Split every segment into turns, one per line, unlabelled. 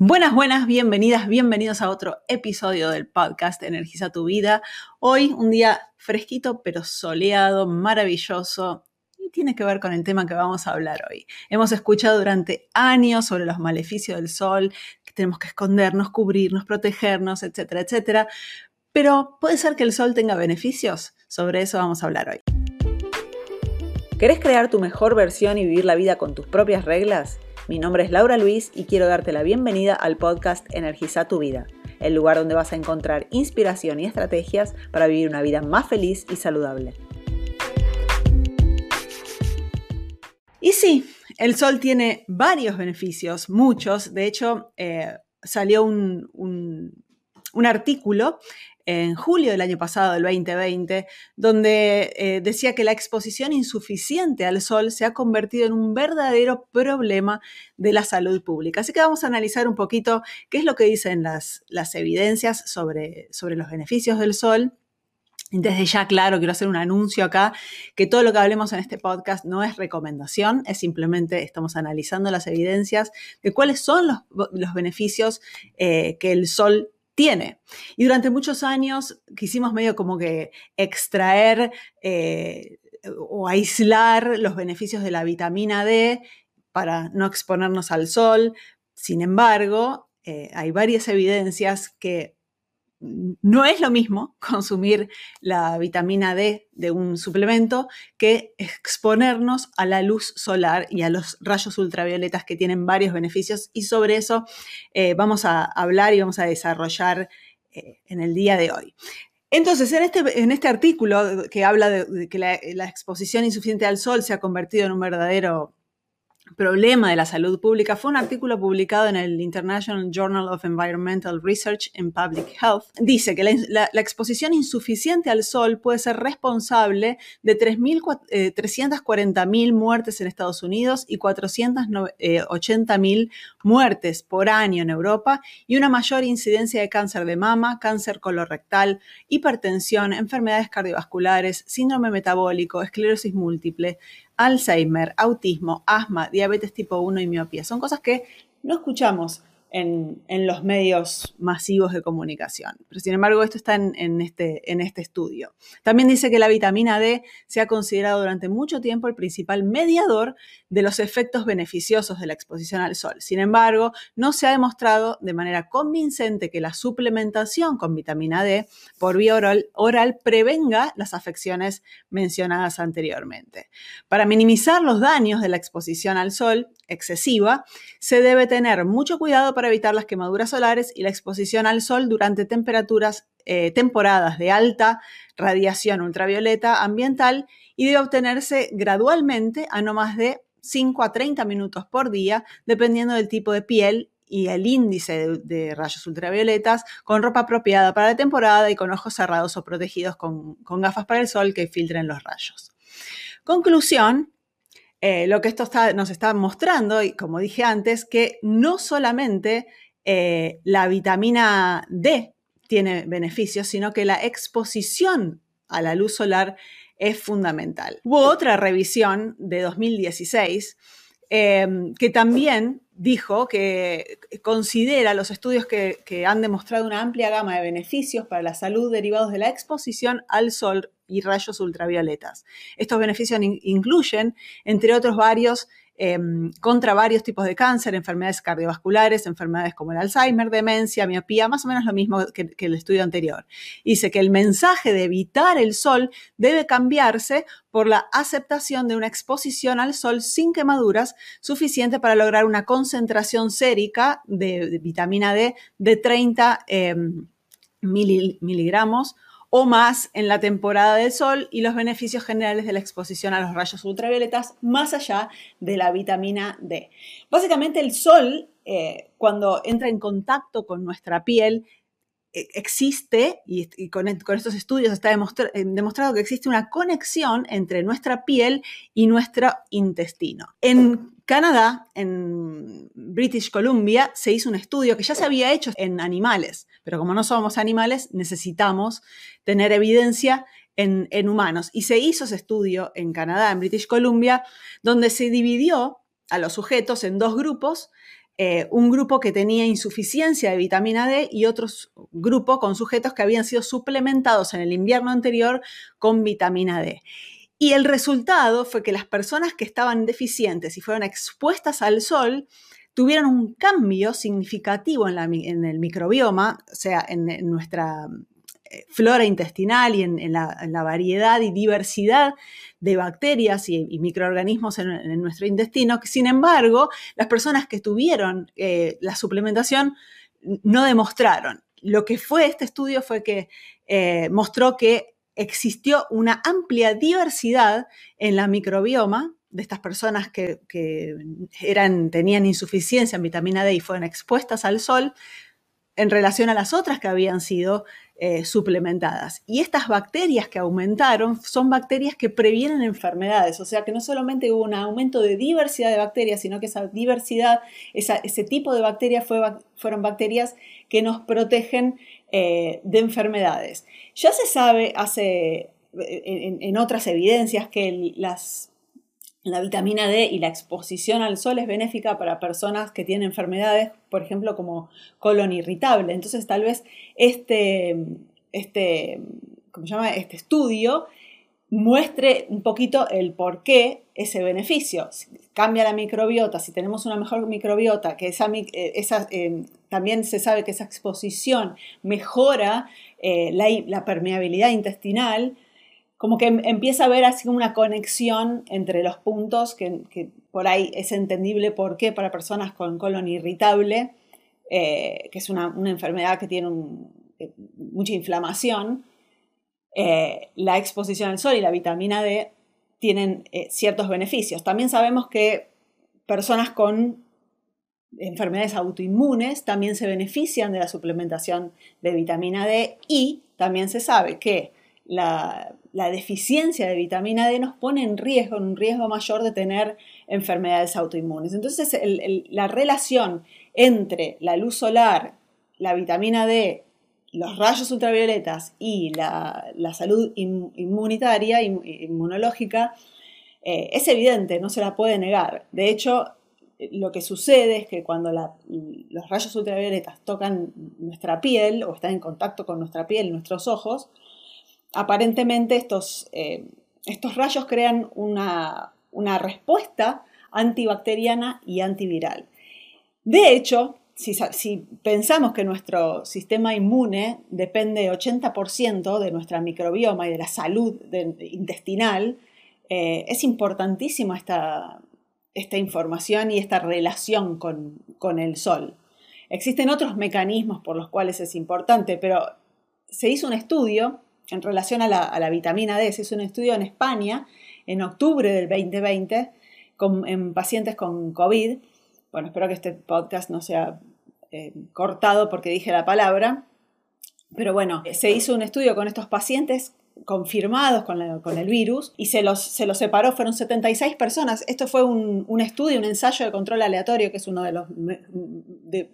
Buenas, buenas, bienvenidas, bienvenidos a otro episodio del podcast Energiza tu vida. Hoy un día fresquito pero soleado, maravilloso y tiene que ver con el tema que vamos a hablar hoy. Hemos escuchado durante años sobre los maleficios del sol, que tenemos que escondernos, cubrirnos, protegernos, etcétera, etcétera. Pero puede ser que el sol tenga beneficios. Sobre eso vamos a hablar hoy. ¿Querés crear tu mejor versión y vivir la vida con tus propias reglas? Mi nombre es Laura Luis y quiero darte la bienvenida al podcast Energiza tu vida, el lugar donde vas a encontrar inspiración y estrategias para vivir una vida más feliz y saludable. Y sí, el sol tiene varios beneficios, muchos. De hecho, eh, salió un, un artículo en julio del año pasado, del 2020, donde eh, decía que la exposición insuficiente al sol se ha convertido en un verdadero problema de la salud pública. Así que vamos a analizar un poquito qué es lo que dicen las, las evidencias sobre, sobre los beneficios del sol. Desde ya, claro, quiero hacer un anuncio acá, que todo lo que hablemos en este podcast no es recomendación, es simplemente estamos analizando las evidencias de cuáles son los, los beneficios eh, que el sol tiene. Y durante muchos años quisimos medio como que extraer eh, o aislar los beneficios de la vitamina D para no exponernos al sol. Sin embargo, eh, hay varias evidencias que no es lo mismo consumir la vitamina D de un suplemento que exponernos a la luz solar y a los rayos ultravioletas que tienen varios beneficios y sobre eso eh, vamos a hablar y vamos a desarrollar eh, en el día de hoy. Entonces, en este, en este artículo que habla de, que la, la exposición insuficiente al sol se ha convertido en un verdadero problema de la salud pública fue un artículo publicado en el International Journal of Environmental Research and Public Health. Dice que la, la, exposición insuficiente al sol puede ser responsable de 340.000 eh, muertes en Estados Unidos y 480.000 eh, muertes por año en Europa y una mayor incidencia de cáncer de mama, cáncer colorectal, hipertensión, enfermedades cardiovasculares, síndrome metabólico, esclerosis múltiple, Alzheimer, autismo, asma, diabetes tipo 1 y miopía. Son cosas que no escuchamos en, los medios masivos de comunicación. Pero sin embargo, esto está en, este, en este estudio. También dice que la vitamina D se ha considerado durante mucho tiempo el principal mediador de los efectos beneficiosos de la exposición al sol. Sin embargo, no se ha demostrado de manera convincente que la suplementación con vitamina D por vía oral, prevenga las afecciones mencionadas anteriormente. Para minimizar los daños de la exposición al sol, excesiva, se debe tener mucho cuidado para evitar las quemaduras solares y la exposición al sol durante temperaturas, eh, temporadas de alta radiación ultravioleta ambiental y debe obtenerse gradualmente a no más de 5 a 30 minutos por día, dependiendo del tipo de piel y el índice de, rayos ultravioletas, con ropa apropiada para la temporada y con ojos cerrados o protegidos con, gafas para el sol que filtren los rayos. Conclusión, eh, lo que esto nos está mostrando, y como dije antes, que no solamente eh, la vitamina D tiene beneficios, sino que la exposición a la luz solar es fundamental. Hubo otra revisión de 2016 em, que también dijo que considera los estudios que, que, han demostrado una amplia gama de beneficios para la salud derivados de la exposición al sol y rayos ultravioletas. Estos beneficios incluyen, entre otros varios, em, contra varios tipos de cáncer, enfermedades cardiovasculares, enfermedades como el Alzheimer, demencia, miopía, más o menos lo mismo que, el estudio anterior. Dice que el mensaje de evitar el sol debe cambiarse por la aceptación de una exposición al sol sin quemaduras suficiente para lograr una concentración sérica de, vitamina D de 30 em, miligramos o más en la temporada del sol y los beneficios generales de la exposición a los rayos ultravioletas más allá de la vitamina D. Básicamente el sol, eh, cuando entra en contacto con nuestra piel, eh, existe, y, con, estos estudios está eh, demostrado que existe una conexión entre nuestra piel y nuestro intestino. Canadá, en British Columbia, se hizo un estudio que ya se había hecho en animales, pero como no somos animales, necesitamos tener evidencia en, humanos. Y se hizo ese estudio en Canadá, en British Columbia, donde se dividió a los sujetos en dos grupos eh, un grupo que tenía insuficiencia de vitamina D y otro grupo con sujetos que habían sido suplementados en el invierno anterior con vitamina D. Y el resultado fue que las personas que estaban deficientes y fueron expuestas al sol tuvieron un cambio significativo en, el microbioma, o sea, en, nuestra eh, flora intestinal y en, la, variedad y diversidad de bacterias y, microorganismos en, nuestro intestino. Sin embargo, las personas que tuvieron eh, la suplementación no demostraron. Lo que fue este estudio fue que eh, mostró que existió una amplia diversidad en la microbioma de estas personas que, eran, tenían insuficiencia en vitamina D y fueron expuestas al sol en relación a las otras que habían sido eh, suplementadas. Y estas bacterias que aumentaron son bacterias que previenen enfermedades, o sea que no solamente hubo un aumento de diversidad de bacterias, sino que esa diversidad, ese tipo de bacterias fueron bacterias que nos protegen eh, de enfermedades. Ya se sabe hace, en, otras evidencias que las, la vitamina D y la exposición al sol es benéfica para personas que tienen enfermedades, por ejemplo, como colon irritable. Entonces, tal vez este, este, ¿cómo se llama? este estudio muestre un poquito el por qué ese beneficio. cambia la microbiota, si tenemos una mejor microbiota, que esa, eh, eh, también se sabe que esa exposición mejora eh, la, permeabilidad intestinal, como que em, empieza a haber así una conexión entre los puntos, que, por ahí es entendible por qué para personas con colon irritable, que es una, enfermedad que tiene mucha inflamación, eh, la exposición al sol y la vitamina D tienen eh, ciertos beneficios. También sabemos que personas con enfermedades autoinmunes también se benefician de la suplementación de vitamina D y también se sabe que la, deficiencia de vitamina D nos pone en riesgo, en un riesgo mayor de tener enfermedades autoinmunes. Entonces, la relación entre la luz solar, la vitamina D los rayos ultravioletas y la, salud inmunitaria, inmunológica, eh, es evidente, no se la puede negar. De hecho, lo que sucede es que cuando los rayos ultravioletas tocan nuestra piel o están en contacto con nuestra piel, nuestros ojos, aparentemente estos, eh, estos rayos crean una, una respuesta antibacteriana y antiviral. De hecho, si, pensamos que nuestro sistema inmune depende 80% de nuestra microbioma y de la salud intestinal, eh, es importantísima esta, esta, información y esta relación con, el sol. Existen otros mecanismos por los cuales es importante, pero se hizo un estudio en relación a la, vitamina D, se hizo un estudio en España en octubre del 2020 en pacientes con COVID bueno, espero que este podcast no sea eh, cortado porque dije la palabra, pero bueno, se hizo un estudio con estos pacientes confirmados con, el virus y se los, se los, separó, fueron 76 personas. Esto fue un, estudio, un ensayo de control aleatorio, que es uno de los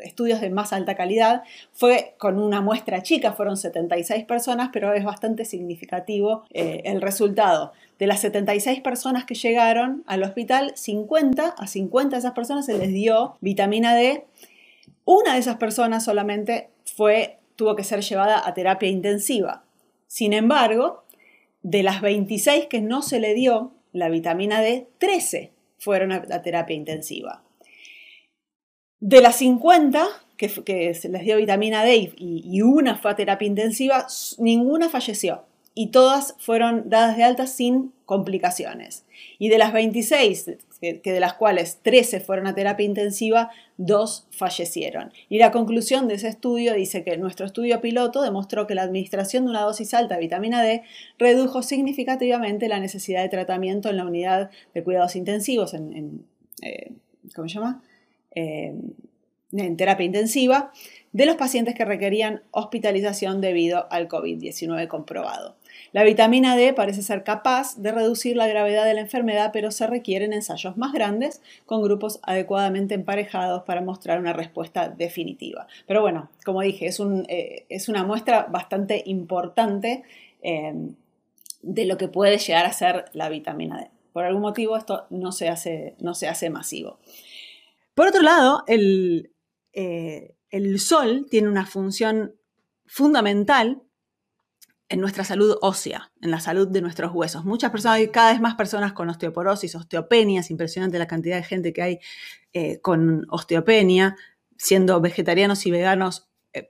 estudios de más alta calidad. Fue con una muestra chica, fueron 76 personas, pero es bastante significativo eh, el resultado. De las 76 personas que llegaron al hospital, 50 a 50 de esas personas se les dio vitamina D. Una de esas personas solamente fue, tuvo que ser llevada a terapia intensiva. Sin embargo, de las 26 que no se le dio la vitamina D, 13 fueron a, terapia intensiva. De las 50 que, se les dio vitamina D y una fue a terapia intensiva, ninguna falleció y todas fueron dadas de alta sin complicaciones. Y de las 26, que, de las cuales 13 fueron a terapia intensiva, dos fallecieron. Y la conclusión de ese estudio dice que nuestro estudio piloto demostró que la administración de una dosis alta de vitamina D redujo significativamente la necesidad de tratamiento en la unidad de cuidados intensivos, en, eh, ¿cómo se llama? Eh, en terapia intensiva, de los pacientes que requerían hospitalización debido al COVID-19 comprobado. La vitamina D parece ser capaz de reducir la gravedad de la enfermedad, pero se requieren ensayos más grandes con grupos adecuadamente emparejados para mostrar una respuesta definitiva. Pero bueno, como dije, es, eh, una muestra bastante importante em, de lo que puede llegar a ser la vitamina D. Por algún motivo esto no se hace, no se hace masivo. Por otro lado, el, eh, el sol tiene una función fundamental en nuestra salud ósea, en la salud de nuestros huesos. Muchas personas, hay cada vez más personas con osteoporosis, osteopenia, es impresionante la cantidad de gente que hay eh, con osteopenia, siendo vegetarianos y veganos, eh,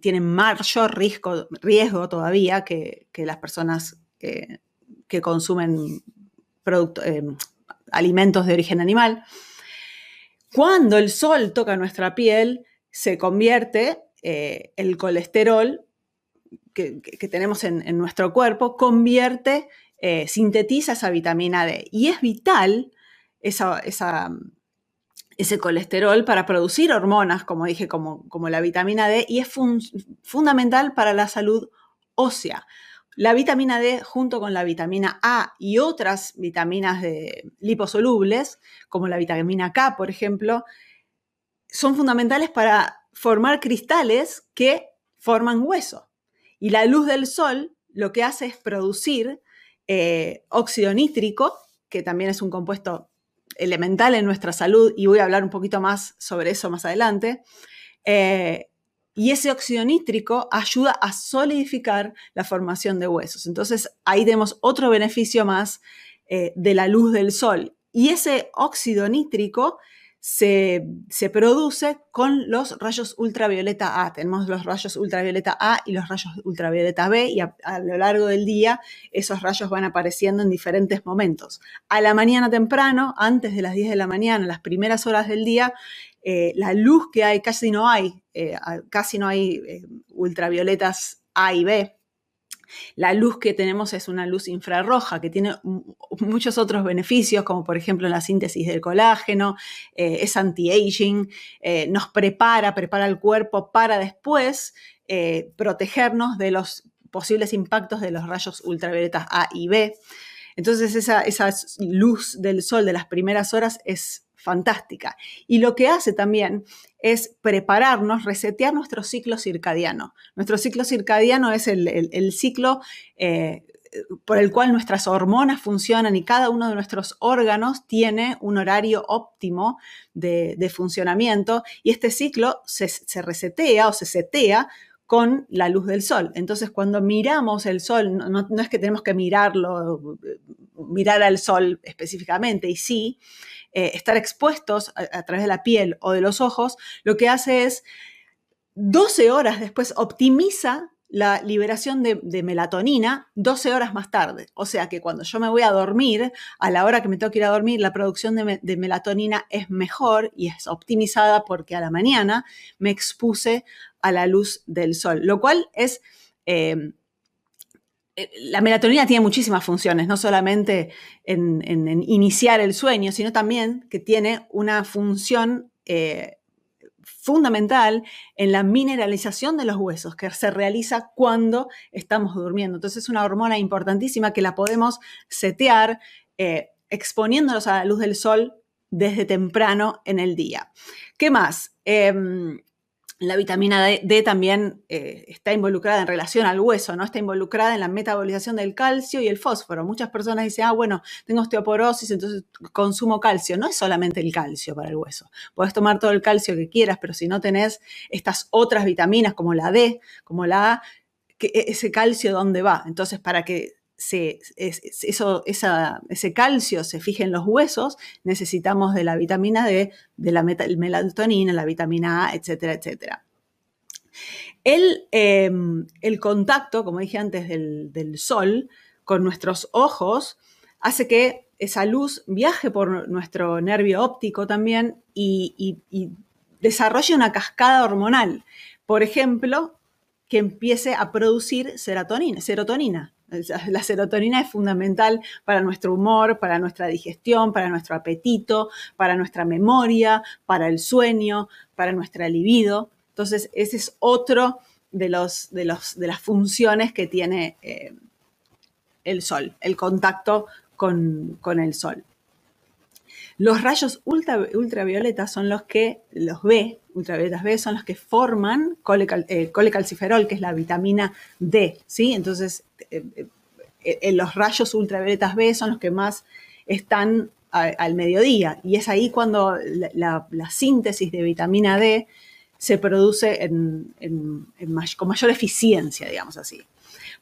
tienen mayor riesgo, riesgo todavía que, las personas que, consumen eh, alimentos de origen animal. Cuando el sol toca nuestra piel, se convierte el colesterol que, tenemos en, nuestro cuerpo convierte, eh, sintetiza esa vitamina D. Y es vital ese colesterol para producir hormonas, como dije, como, como la vitamina D, y es fundamental para la salud ósea. La vitamina D junto con la vitamina A y otras vitaminas de liposolubles, como la vitamina K, por ejemplo, son fundamentales para formar cristales que forman hueso. Y la luz del sol lo que hace es producir eh, óxido nítrico, que también es un compuesto elemental en nuestra salud, y voy a hablar un poquito más sobre eso más adelante. Eh, y ese óxido nítrico ayuda a solidificar la formación de huesos. Entonces ahí tenemos otro beneficio más eh, de la luz del sol. Y ese óxido nítrico se, produce con los rayos ultravioleta A. Tenemos los rayos ultravioleta A y los rayos ultravioleta B y a, lo largo del día esos rayos van apareciendo en diferentes momentos. A la mañana temprano, antes de las 10 de la mañana, las primeras horas del día, eh, la luz que hay, casi no hay, eh, casi no hay eh, ultravioletas A y B, la luz que tenemos es una luz infrarroja que tiene muchos otros beneficios, como por ejemplo la síntesis del colágeno, eh, es anti-aging, eh, nos prepara, prepara el cuerpo para después eh, protegernos de los posibles impactos de los rayos ultravioletas A y B. Entonces esa, esa luz del sol de las primeras horas es fantástica. Y lo que hace también es prepararnos, resetear nuestro ciclo circadiano. Nuestro ciclo circadiano es el, ciclo eh, por el cual nuestras hormonas funcionan y cada uno de nuestros órganos tiene un horario óptimo de, funcionamiento y este ciclo se, resetea o se setea con la luz del sol. Entonces, cuando miramos el sol, no, no, es que tenemos que mirarlo, mirar al sol específicamente, y sí, eh, estar expuestos a, través de la piel o de los ojos, lo que hace es 12 horas después optimiza la liberación de, melatonina 12 horas más tarde. O sea que cuando yo me voy a dormir, a la hora que me tengo que ir a dormir, la producción de, melatonina es mejor y es optimizada porque a la mañana me expuse a la luz del sol, lo cual es eh, la melatonina tiene muchísimas funciones, no solamente en, iniciar el sueño, sino también que tiene una función eh, fundamental en la mineralización de los huesos, que se realiza cuando estamos durmiendo. Entonces es una hormona importantísima que la podemos setear eh, exponiéndonos a la luz del sol desde temprano en el día. ¿Qué más? Em, la vitamina D, también eh, está involucrada en relación al hueso, ¿no? Está involucrada en la metabolización del calcio y el fósforo. Muchas personas dicen, ah, bueno, tengo osteoporosis, entonces consumo calcio. No es solamente el calcio para el hueso. Puedes tomar todo el calcio que quieras, pero si no tenés estas otras vitaminas como la D, como la A, e, ese calcio, ¿dónde va? Entonces, para que eso, ese calcio se fije en los huesos, necesitamos de la vitamina D, de la melatonina, la vitamina A, etcétera, etcétera. El, em, el contacto, como dije antes, del, sol con nuestros ojos hace que esa luz viaje por nuestro nervio óptico también y, y desarrolle una cascada hormonal. Por ejemplo, que empiece a producir serotonina. serotonina. La serotonina es fundamental para nuestro humor, para nuestra digestión, para nuestro apetito, para nuestra memoria, para el sueño, para nuestra libido. Entonces, ese es otro de, los, de, los, de las funciones que tiene eh, el sol, el contacto con, el sol. Los rayos ultra, ultravioletas son los que, los B, ultravioletas B, son los que forman eh, colecalciferol, que es la vitamina D, ¿sí? Entonces, eh, eh, los rayos ultravioletas B son los que más están al mediodía. Y es ahí cuando la, síntesis de vitamina D se produce con mayor eficiencia, digamos así.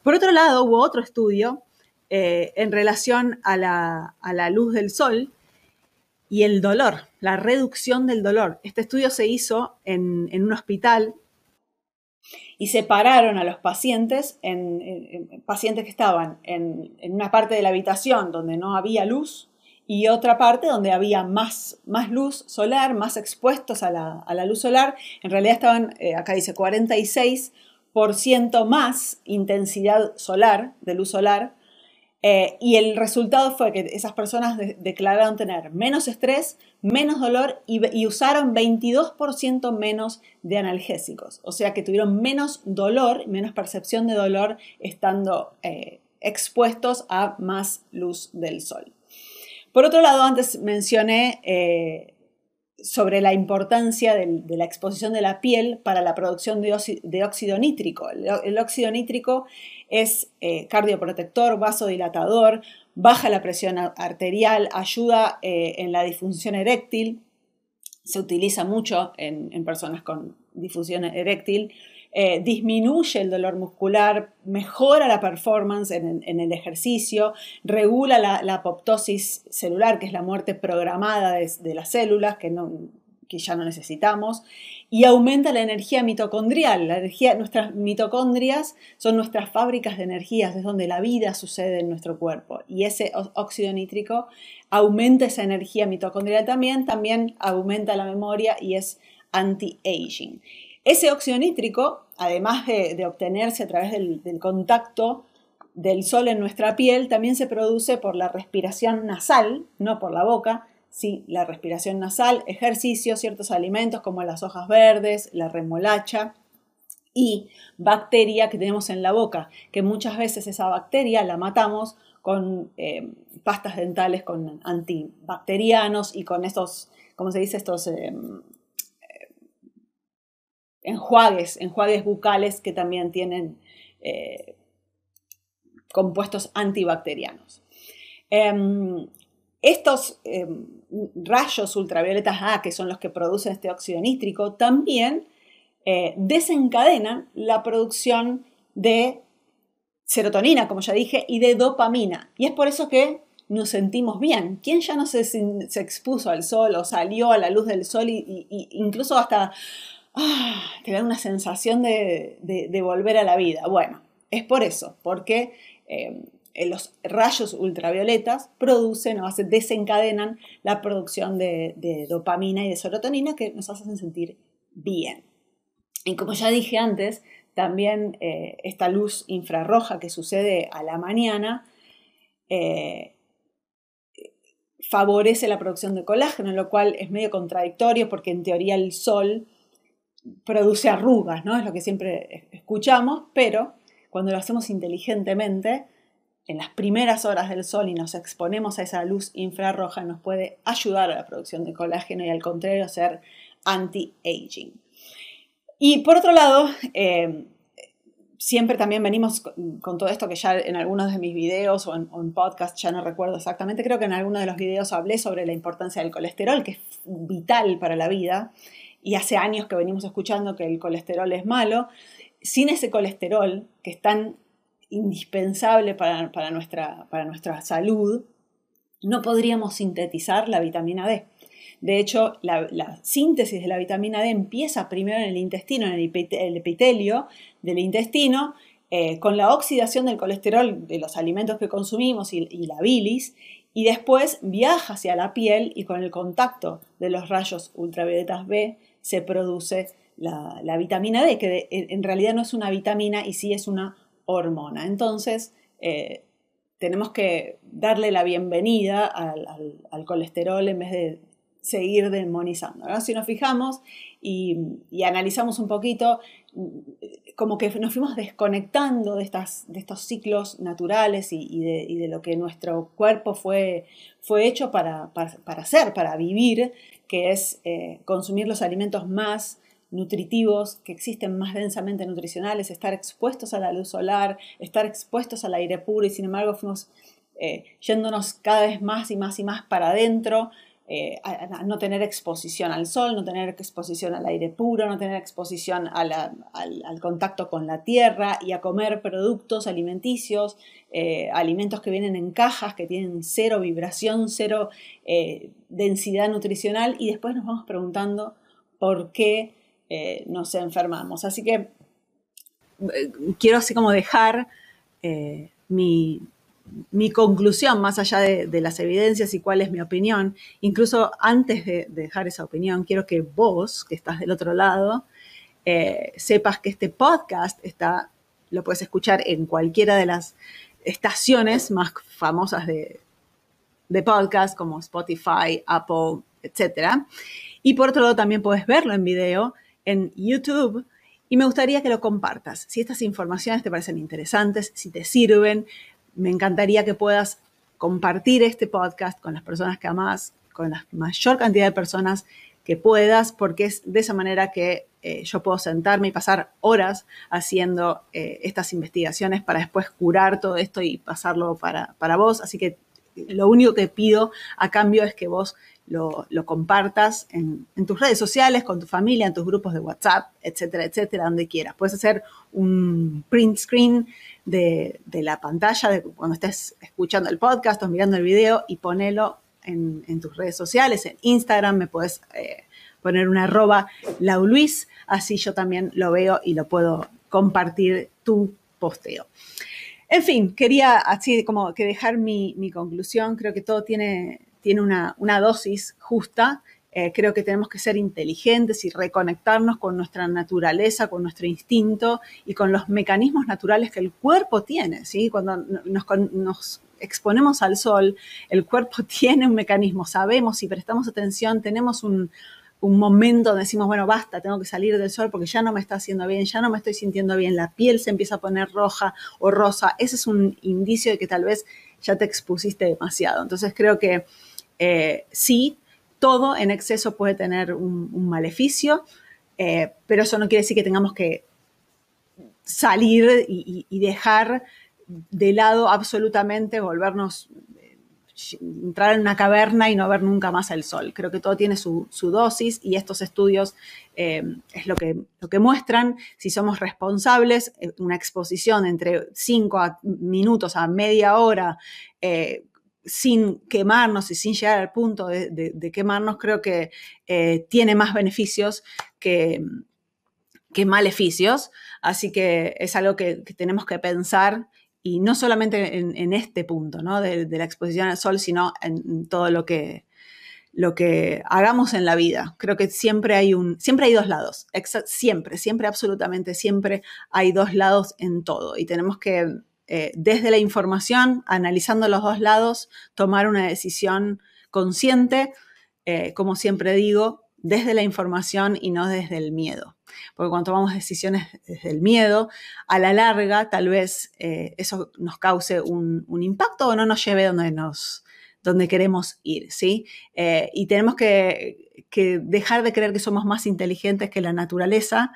Por otro lado, hubo otro estudio en relación a la, luz del sol y el dolor, la reducción del dolor. Este estudio se hizo en, un hospital y separaron a los pacientes en, pacientes que estaban en, una parte de la habitación donde no había luz y otra parte donde había más, luz solar, más expuestos a la, luz solar. En realidad estaban, eh, acá dice 46% más intensidad solar, de luz solar, eh, y el resultado fue que esas personas declararon tener menos estrés, menos dolor y, usaron 22% menos de analgésicos. O sea que tuvieron menos dolor, menos percepción de dolor estando eh, expuestos a más luz del sol. Por otro lado, antes mencioné eh, sobre la importancia de la exposición de la piel para la producción de, óxido nítrico. El, óxido nítrico es eh, cardioprotector, vasodilatador, baja la presión arterial, ayuda eh, en la disfunción eréctil, se utiliza mucho en personas con difusión eréctil, eh, disminuye el dolor muscular, mejora la performance en, el ejercicio, regula la, apoptosis celular, que es la muerte programada de, las células, que, ya no necesitamos, y aumenta la energía mitocondrial. La energía, nuestras mitocondrias son nuestras fábricas de energías, es donde la vida sucede en nuestro cuerpo. Y ese óxido nítrico aumenta esa energía mitocondrial también, también aumenta la memoria y es anti-aging. Ese óxido nítrico, además de, obtenerse a través del, contacto del sol en nuestra piel, también se produce por la respiración nasal, no por la boca, sí, la respiración nasal, ejercicio, ciertos alimentos como las hojas verdes, la remolacha y bacteria que tenemos en la boca, que muchas veces esa bacteria la matamos con eh, pastas dentales con antibacterianos y con estos, ¿cómo se dice? Estos eh, enjuagues, enjuagues bucales que también tienen eh, compuestos antibacterianos. Em, estos em, rayos ultravioletas A, que son los que producen este óxido nítrico, también eh, desencadenan la producción de serotonina, como ya dije, y de dopamina. Y es por eso que nos sentimos bien. ¿Quién ya no se, expuso al sol o salió a la luz del sol y incluso hasta te da una sensación de, volver a la vida. Bueno, es por eso, porque eh, los rayos ultravioletas producen o desencadenan la producción de, dopamina y de serotonina que nos hacen sentir bien. Y como ya dije antes, también eh, esta luz infrarroja que sucede a la mañana eh, favorece la producción de colágeno, lo cual es medio contradictorio porque en teoría el sol produce arrugas, ¿no? Es lo que siempre escuchamos, pero cuando lo hacemos inteligentemente, en las primeras horas del sol y nos exponemos a esa luz infrarroja, nos puede ayudar a la producción de colágeno y al contrario ser anti-aging. Y por otro lado, eh, siempre también venimos con, todo esto que ya en algunos de mis videos o en, en podcast, ya no recuerdo exactamente, creo que en alguno de los videos hablé sobre la importancia del colesterol, que es vital para la vida y hace años que venimos escuchando que el colesterol es malo, sin ese colesterol que es tan indispensable para, nuestra, para nuestra salud, no podríamos sintetizar la vitamina D. De hecho, la, síntesis de la vitamina D empieza primero en el intestino, en el epitelio del intestino, eh, con la oxidación del colesterol de los alimentos que consumimos y, y, la bilis, y después viaja hacia la piel y con el contacto de los rayos ultravioletas B se produce la, vitamina D, que en realidad no es una vitamina y sí es una hormona. Entonces, eh, tenemos que darle la bienvenida al, colesterol en vez de seguir demonizando. Si nos fijamos y, analizamos un poquito, como que nos fuimos desconectando de, estas, de estos ciclos naturales y, de, lo que nuestro cuerpo fue, fue hecho para, para, para hacer, para vivir, que es eh, consumir los alimentos más nutritivos, que existen más densamente nutricionales, estar expuestos a la luz solar, estar expuestos al aire puro y sin embargo fuimos eh, yéndonos cada vez más y más y más para adentro, eh, no tener exposición al sol, no tener exposición al aire puro, no tener exposición al, contacto con la tierra y a comer productos alimenticios, eh, alimentos que vienen en cajas, que tienen cero vibración, cero eh, densidad nutricional y después nos vamos preguntando por qué nos enfermamos. Así que quiero así como dejar mi, mi conclusión, más allá de, las evidencias y cuál es mi opinión, incluso antes de, dejar esa opinión, quiero que vos, que estás del otro lado, eh, sepas que este podcast está, lo puedes escuchar en cualquiera de las estaciones más famosas de, de podcast, como Spotify, Apple, etc. Y por otro lado, también puedes verlo en video en YouTube. Y me gustaría que lo compartas. Si estas informaciones te parecen interesantes, si te sirven, me encantaría que puedas compartir este podcast con las personas que amas, con la mayor cantidad de personas que puedas, porque es de esa manera que eh, yo puedo sentarme y pasar horas haciendo eh, estas investigaciones para después curar todo esto y pasarlo para, para vos. Así que lo único que pido a cambio es que vos lo, compartas en, tus redes sociales, con tu familia, en tus grupos de WhatsApp, etcétera, etcétera, donde quieras. Puedes hacer un print screen de, la pantalla de cuando estés escuchando el podcast o mirando el video y ponelo en, tus redes sociales, en Instagram me puedes eh, poner una arroba lauluis, así yo también lo veo y lo puedo compartir tu posteo. En fin, quería así como que dejar mi, mi conclusión, creo que todo tiene tiene una, dosis justa. Eh, creo que tenemos que ser inteligentes y reconectarnos con nuestra naturaleza, con nuestro instinto y con los mecanismos naturales que el cuerpo tiene. ¿sí? Cuando nos, exponemos al sol, el cuerpo tiene un mecanismo, sabemos si prestamos atención, tenemos un, momento donde decimos, bueno, basta, tengo que salir del sol porque ya no me está haciendo bien, ya no me estoy sintiendo bien, la piel se empieza a poner roja o rosa. Ese es un indicio de que tal vez ya te expusiste demasiado. Entonces creo que eh, sí, todo en exceso puede tener un, maleficio, eh, pero eso no quiere decir que tengamos que salir y, dejar de lado absolutamente, volvernos, eh, entrar en una caverna y no ver nunca más el sol. Creo que todo tiene su, dosis y estos estudios es lo que, lo que muestran. Si somos responsables, una exposición entre 5 minutos a media hora sin quemarnos y sin llegar al punto de, quemarnos, creo que eh, tiene más beneficios que, que, maleficios. Así que es algo que, tenemos que pensar y no solamente en, este punto ¿no? de, la exposición al sol, sino en, todo lo que, lo que hagamos en la vida. Creo que siempre hay un, siempre hay dos lados, siempre, siempre, absolutamente, siempre hay dos lados en todo y tenemos que eh, desde la información, analizando los dos lados, tomar una decisión consciente, eh, como siempre digo, desde la información y no desde el miedo. Porque cuando tomamos decisiones desde el miedo, a la larga tal vez eh, eso nos cause un, impacto o no nos lleve donde, nos, donde queremos ir, ¿sí? y tenemos que, que, dejar de creer que somos más inteligentes que la naturaleza,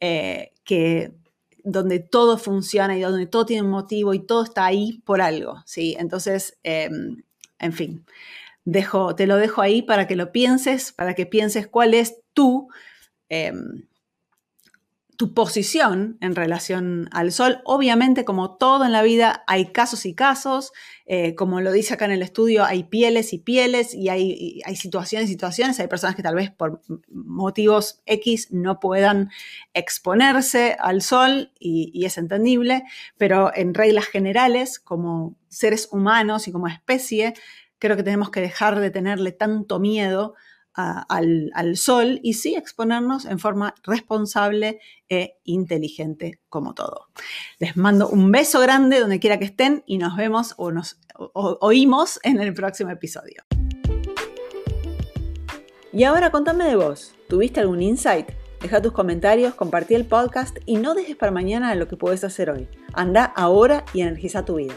que donde todo funciona y donde todo tiene un motivo y todo está ahí por algo, ¿sí? Entonces, em, en fin, dejo, te lo dejo ahí para que lo pienses, para que pienses cuál es tu... Em, tu posición en relación al sol. Obviamente, como todo en la vida, hay casos y casos. Eh, como lo dice acá en el estudio, hay pieles y pieles y hay, situaciones y situaciones. Hay personas que tal vez por motivos X no puedan exponerse al sol y es entendible, pero en reglas generales, como seres humanos y como especie, creo que tenemos que dejar de tenerle tanto miedo al, sol y sí exponernos en forma responsable e inteligente como todo. Les mando un beso grande donde quiera que estén y nos vemos o nos oímos en el próximo episodio. Y ahora contame de vos. ¿Tuviste algún insight? Deja tus comentarios, compartí el podcast y no dejes para mañana lo que puedes hacer hoy. Anda ahora y energiza tu vida.